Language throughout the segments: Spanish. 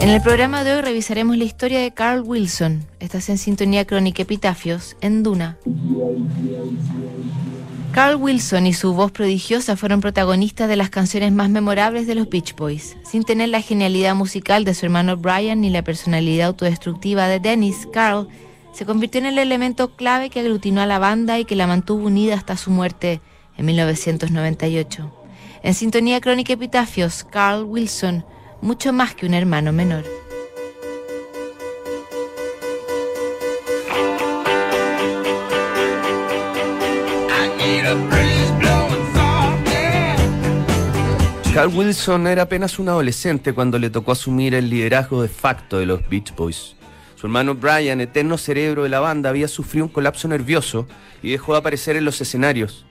En el programa de hoy revisaremos la historia de Carl Wilson. Estás en sintonía crónica Epitafios en Duna. Carl Wilson y su voz prodigiosa fueron protagonistas de las canciones más memorables de los Beach Boys. Sin tener la genialidad musical de su hermano Brian ni la personalidad autodestructiva de Dennis, Carl se convirtió en el elemento clave que aglutinó a la banda y que la mantuvo unida hasta su muerte en 1998. En sintonía crónica Epitafios, Carl Wilson mucho más que un hermano menor. Carl Wilson era apenas un adolescente cuando le tocó asumir el liderazgo de facto de los Beach Boys. Su hermano Brian, eterno cerebro de la banda, había sufrido un colapso nervioso y dejó de aparecer en los escenarios.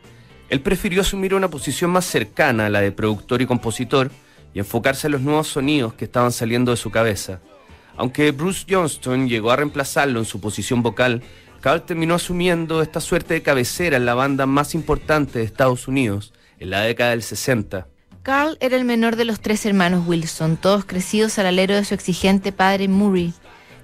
Él prefirió asumir una posición más cercana a la de productor y compositor, y enfocarse en los nuevos sonidos que estaban saliendo de su cabeza. Aunque Bruce Johnston llegó a reemplazarlo en su posición vocal, Carl terminó asumiendo esta suerte de cabecera en la banda más importante de Estados Unidos en la década del 60. Carl era el menor de los tres hermanos Wilson, todos crecidos al alero de su exigente padre Murray.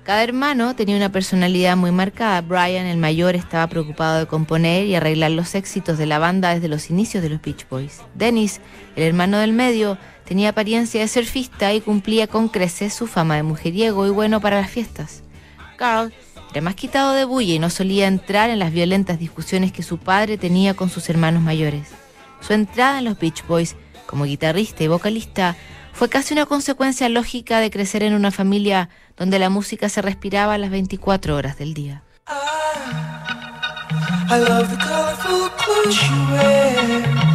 Cada hermano tenía una personalidad muy marcada. Brian, el mayor, estaba preocupado de componer y arreglar los éxitos de la banda desde los inicios de los Beach Boys. Dennis, el hermano del medio, tenía apariencia de surfista y cumplía con creces su fama de mujeriego y bueno para las fiestas. Carl era más quitado de bulla y no solía entrar en las violentas discusiones que su padre tenía con sus hermanos mayores. Su entrada en los Beach Boys como guitarrista y vocalista fue casi una consecuencia lógica de crecer en una familia donde la música se respiraba a las 24 horas del día. The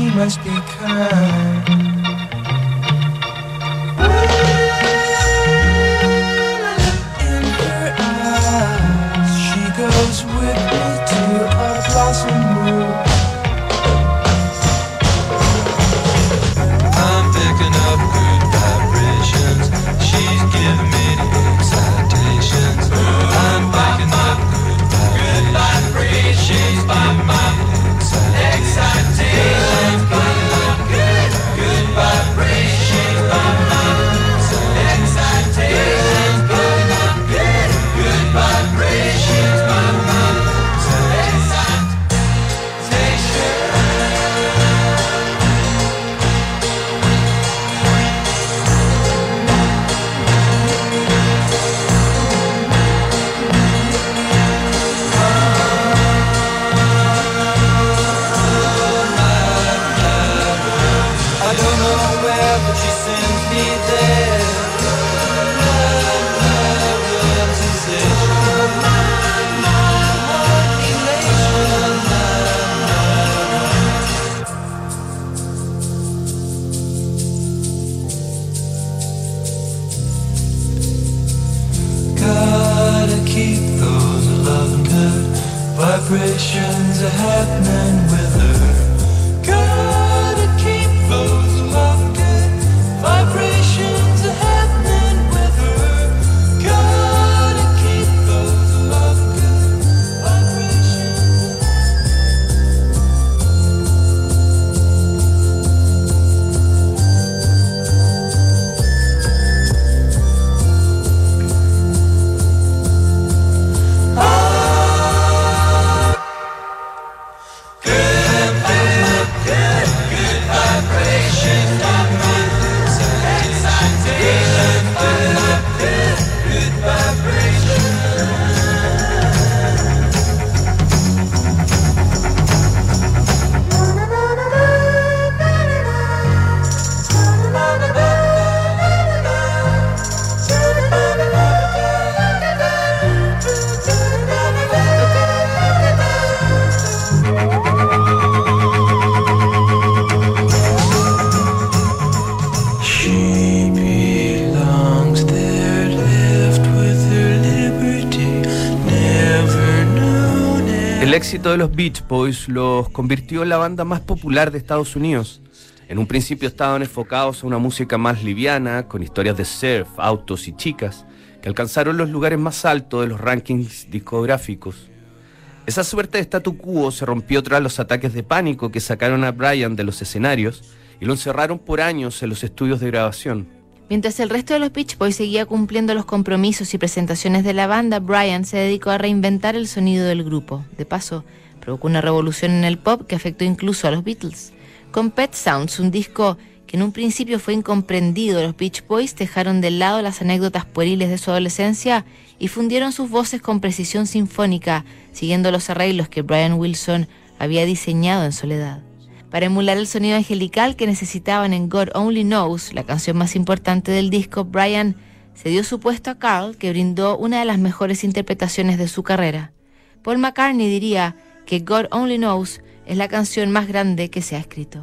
She must be kind. Éxito de los Beach Boys los convirtió en la banda más popular de Estados Unidos. En un principio estaban enfocados a una música más liviana, con historias de surf, autos y chicas, que alcanzaron los lugares más altos de los rankings discográficos. Esa suerte de statu quo se rompió tras los ataques de pánico que sacaron a Brian de los escenarios y lo encerraron por años en los estudios de grabación. Mientras el resto de los Beach Boys seguía cumpliendo los compromisos y presentaciones de la banda, Brian se dedicó a reinventar el sonido del grupo. De paso, provocó una revolución en el pop que afectó incluso a los Beatles. Con Pet Sounds, un disco que en un principio fue incomprendido, los Beach Boys dejaron de lado las anécdotas pueriles de su adolescencia y fundieron sus voces con precisión sinfónica, siguiendo los arreglos que Brian Wilson había diseñado en soledad. Para emular el sonido angelical que necesitaban en God Only Knows, la canción más importante del disco, Brian se dio su puesto a Carl, que brindó una de las mejores interpretaciones de su carrera. Paul McCartney diría que God Only Knows es la canción más grande que se ha escrito.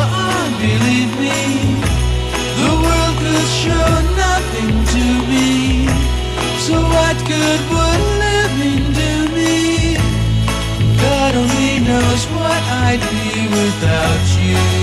believe me. The world could show nothing to me. So what good would living do me? God only knows what I'd be without you.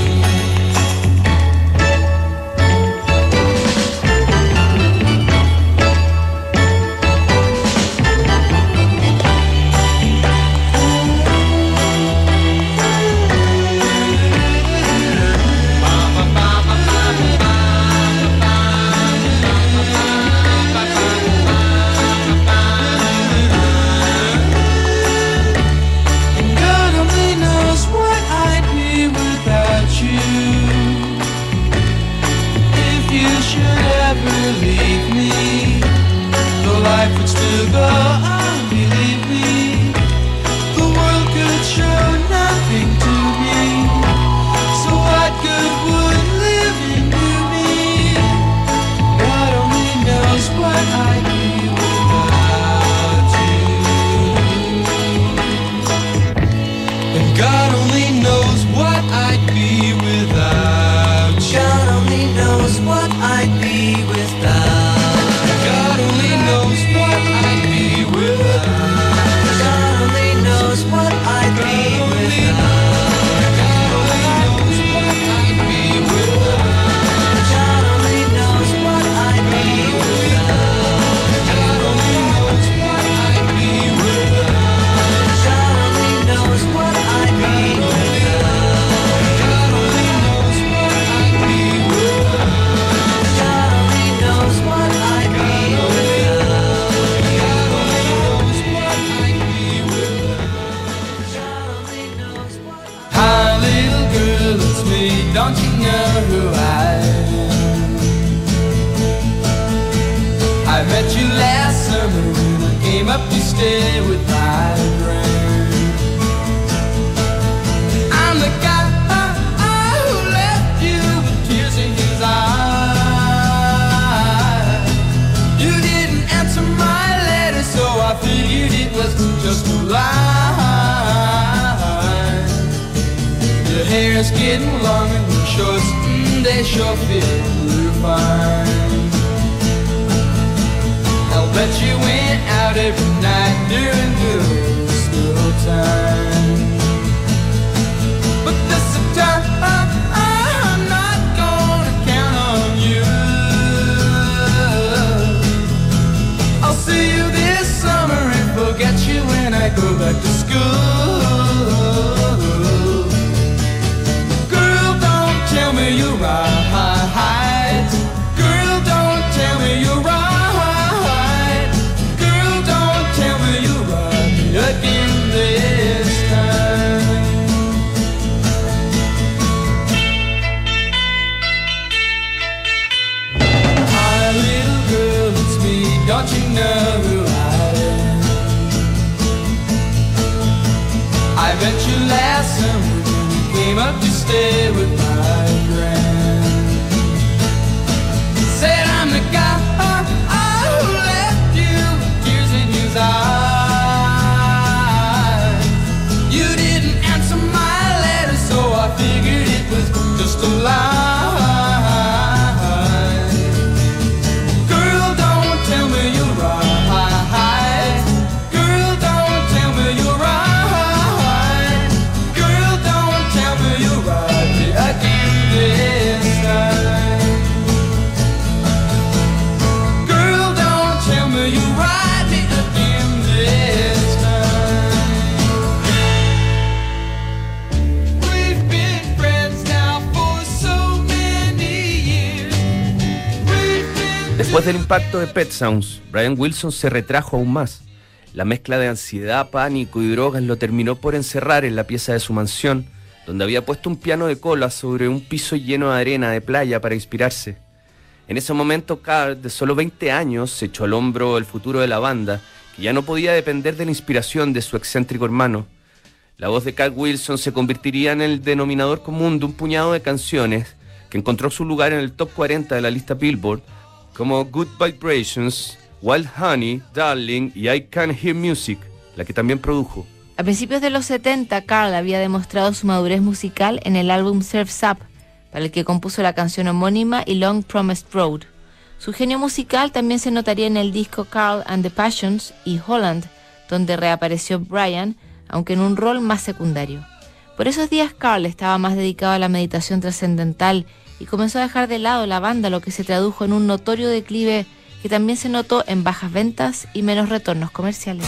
Don't you know who I am? I met you last summer when I came up to stay with my friend. I'm the guy uh, who left you with tears in his eyes. You didn't answer my letter, so I figured it was just a lie. Your hair's getting long they sure feel fine. I'll bet you went out every night doing good school time. Del impacto de Pet Sounds, Brian Wilson se retrajo aún más. La mezcla de ansiedad, pánico y drogas lo terminó por encerrar en la pieza de su mansión, donde había puesto un piano de cola sobre un piso lleno de arena de playa para inspirarse. En ese momento, Carl, de solo 20 años, se echó al hombro el futuro de la banda, que ya no podía depender de la inspiración de su excéntrico hermano. La voz de Carl Wilson se convertiría en el denominador común de un puñado de canciones que encontró su lugar en el top 40 de la lista Billboard, como Good Vibrations, Wild Honey, Darling y I Can Hear Music, la que también produjo. A principios de los 70, Carl había demostrado su madurez musical en el álbum Surf's Up, para el que compuso la canción homónima y Long Promised Road. Su genio musical también se notaría en el disco Carl and the Passions y Holland, donde reapareció Brian, aunque en un rol más secundario. Por esos días Carl estaba más dedicado a la meditación trascendental y comenzó a dejar de lado la banda, lo que se tradujo en un notorio declive que también se notó en bajas ventas y menos retornos comerciales.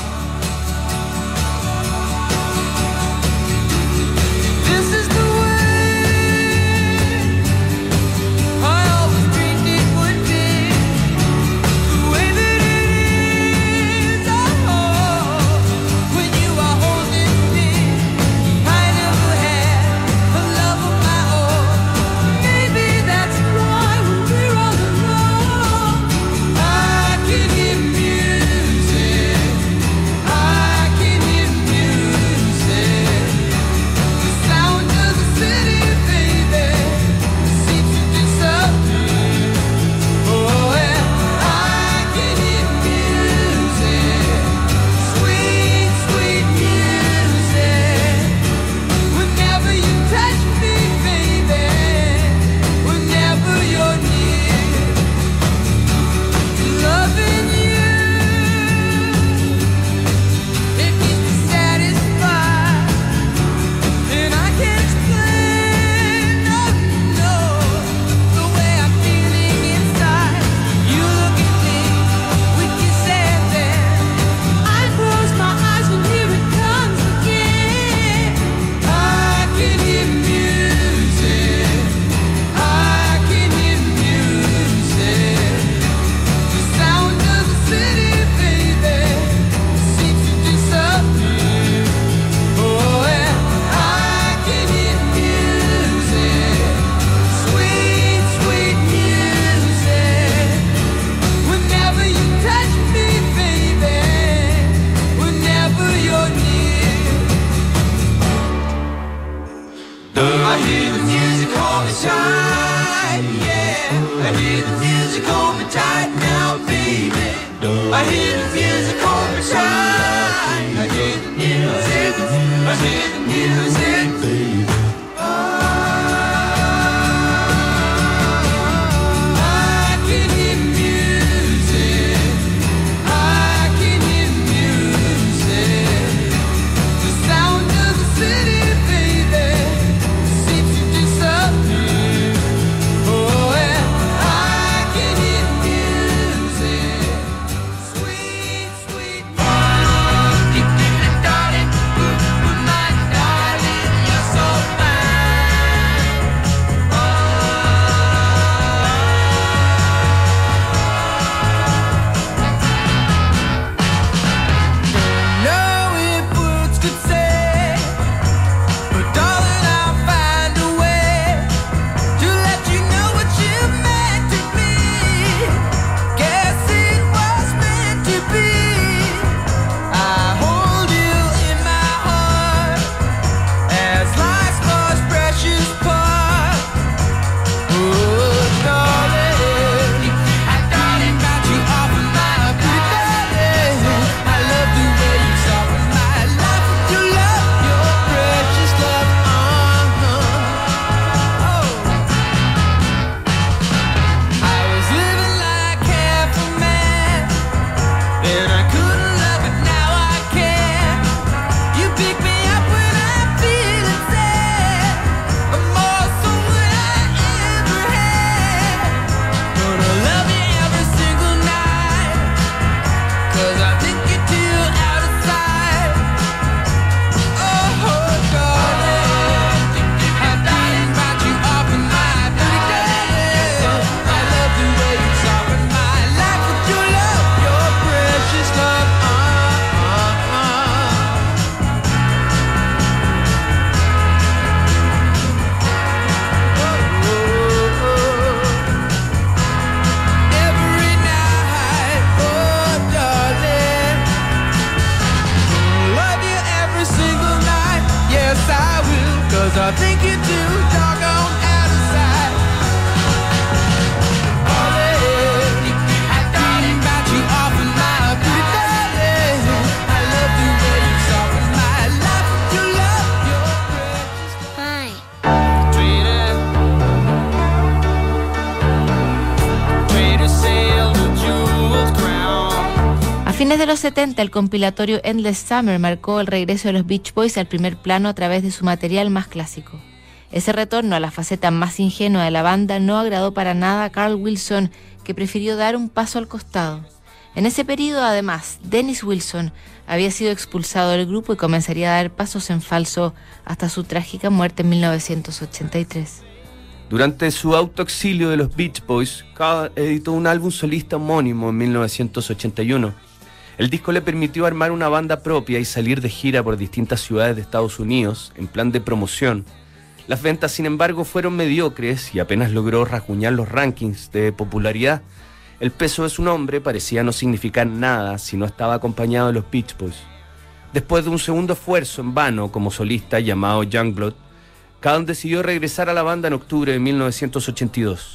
De los 70, el compilatorio Endless Summer marcó el regreso de los Beach Boys al primer plano a través de su material más clásico. Ese retorno a la faceta más ingenua de la banda no agradó para nada a Carl Wilson, que prefirió dar un paso al costado. En ese periodo, además, Dennis Wilson había sido expulsado del grupo y comenzaría a dar pasos en falso hasta su trágica muerte en 1983. Durante su autoexilio de los Beach Boys, Carl editó un álbum solista homónimo en 1981. El disco le permitió armar una banda propia y salir de gira por distintas ciudades de Estados Unidos en plan de promoción. Las ventas, sin embargo, fueron mediocres y apenas logró rasguñar los rankings de popularidad. El peso de su nombre parecía no significar nada si no estaba acompañado de los Beach Boys. Después de un segundo esfuerzo en vano como solista llamado Youngblood, Calm decidió regresar a la banda en octubre de 1982.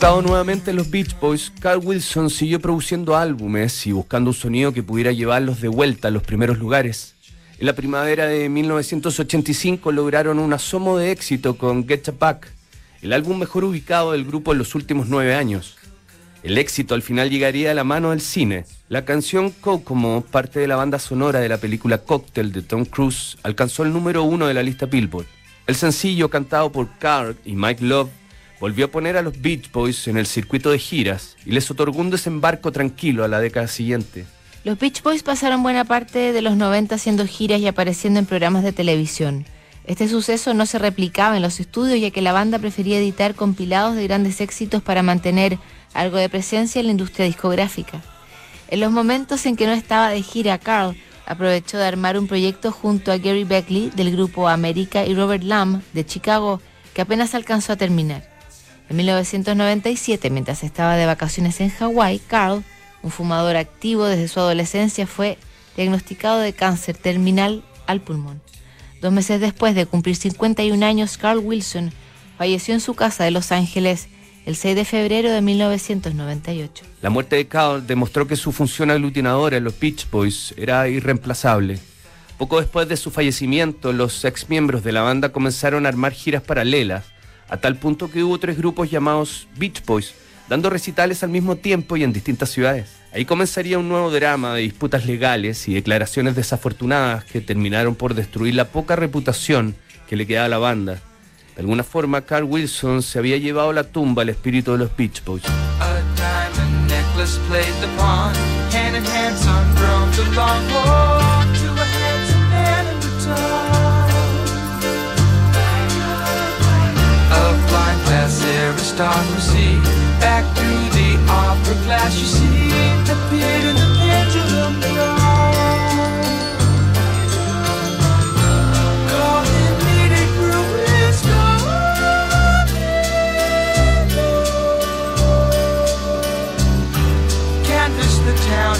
Enfocado nuevamente en los Beach Boys, Carl Wilson siguió produciendo álbumes y buscando un sonido que pudiera llevarlos de vuelta a los primeros lugares. En la primavera de 1985 lograron un asomo de éxito con Get Back, el álbum mejor ubicado del grupo en los últimos nueve años. El éxito al final llegaría a la mano del cine. La canción Kokomo, parte de la banda sonora de la película Cocktail de Tom Cruise, alcanzó el número uno de la lista Billboard. El sencillo, cantado por Carl y Mike Love, volvió a poner a los Beach Boys en el circuito de giras y les otorgó un desembarco tranquilo a la década siguiente. Los Beach Boys pasaron buena parte de los 90 haciendo giras y apareciendo en programas de televisión. Este suceso no se replicaba en los estudios ya que la banda prefería editar compilados de grandes éxitos para mantener algo de presencia en la industria discográfica. En los momentos en que no estaba de gira, Carl aprovechó de armar un proyecto junto a Gary Beckley del grupo América y Robert Lamb de Chicago que apenas alcanzó a terminar. En 1997, mientras estaba de vacaciones en Hawái, Carl, un fumador activo desde su adolescencia, fue diagnosticado de cáncer terminal al pulmón. Dos meses después de cumplir 51 años, Carl Wilson falleció en su casa de Los Ángeles el 6 de febrero de 1998. La muerte de Carl demostró que su función aglutinadora en los Beach Boys era irreemplazable. Poco después de su fallecimiento, los ex miembros de la banda comenzaron a armar giras paralelas, a tal punto que hubo tres grupos llamados Beach Boys, dando recitales al mismo tiempo y en distintas ciudades. Ahí comenzaría un nuevo drama de disputas legales y declaraciones desafortunadas que terminaron por destruir la poca reputación que le quedaba a la banda. De alguna forma, Carl Wilson se había llevado a la tumba al espíritu de los Beach Boys. Back through the opera glass, you see, the pendulum. Caught in needed ruins, Canvas the town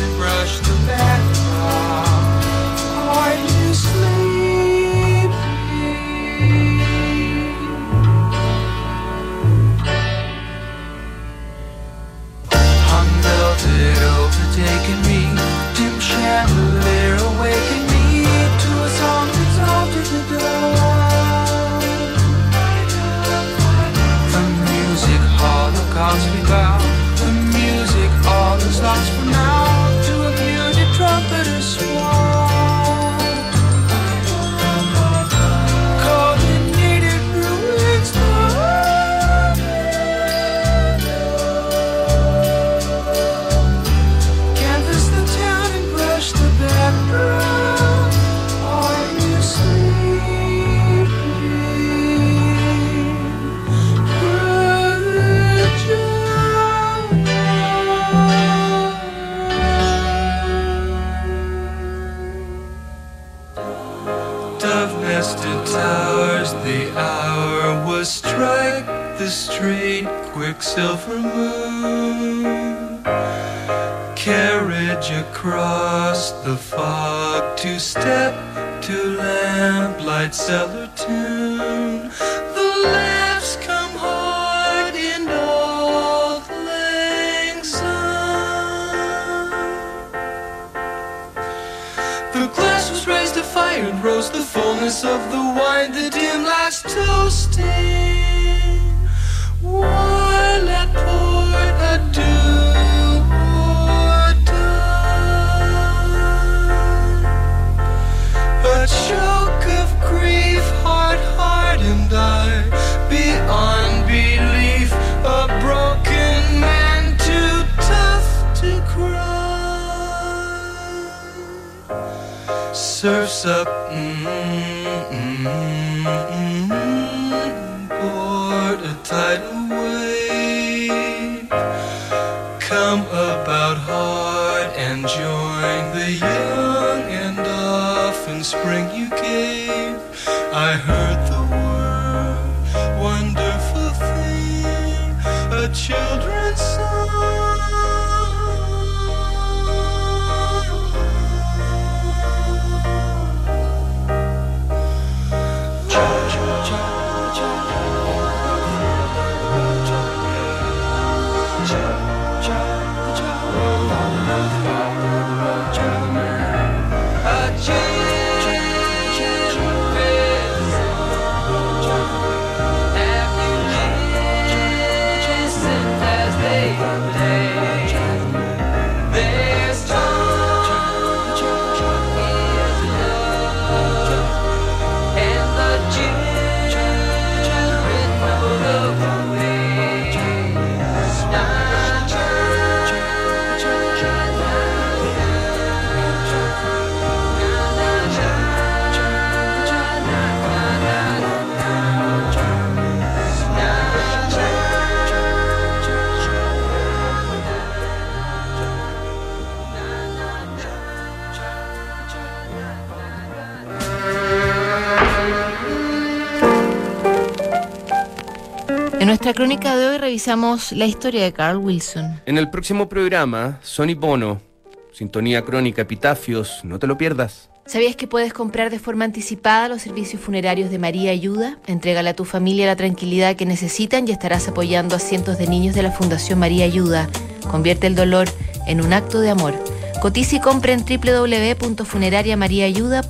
the hour was strike the straight quicksilver moon. Carriage across the fog, two step to lamplight cellar tune. The laughs come hard in old lang syne. The glass was raised to fire and rose the fullness of the wine, the crónica de hoy revisamos la historia de Carl Wilson. En el próximo programa, Sony Bono, Sintonía Crónica, Epitafios, no te lo pierdas. ¿Sabías que puedes comprar de forma anticipada los servicios funerarios de María Ayuda? Entrégale a tu familia la tranquilidad que necesitan y estarás apoyando a cientos de niños de la Fundación María Ayuda. Convierte el dolor en un acto de amor. Cotiza y compra en www.funerariamariaayuda.com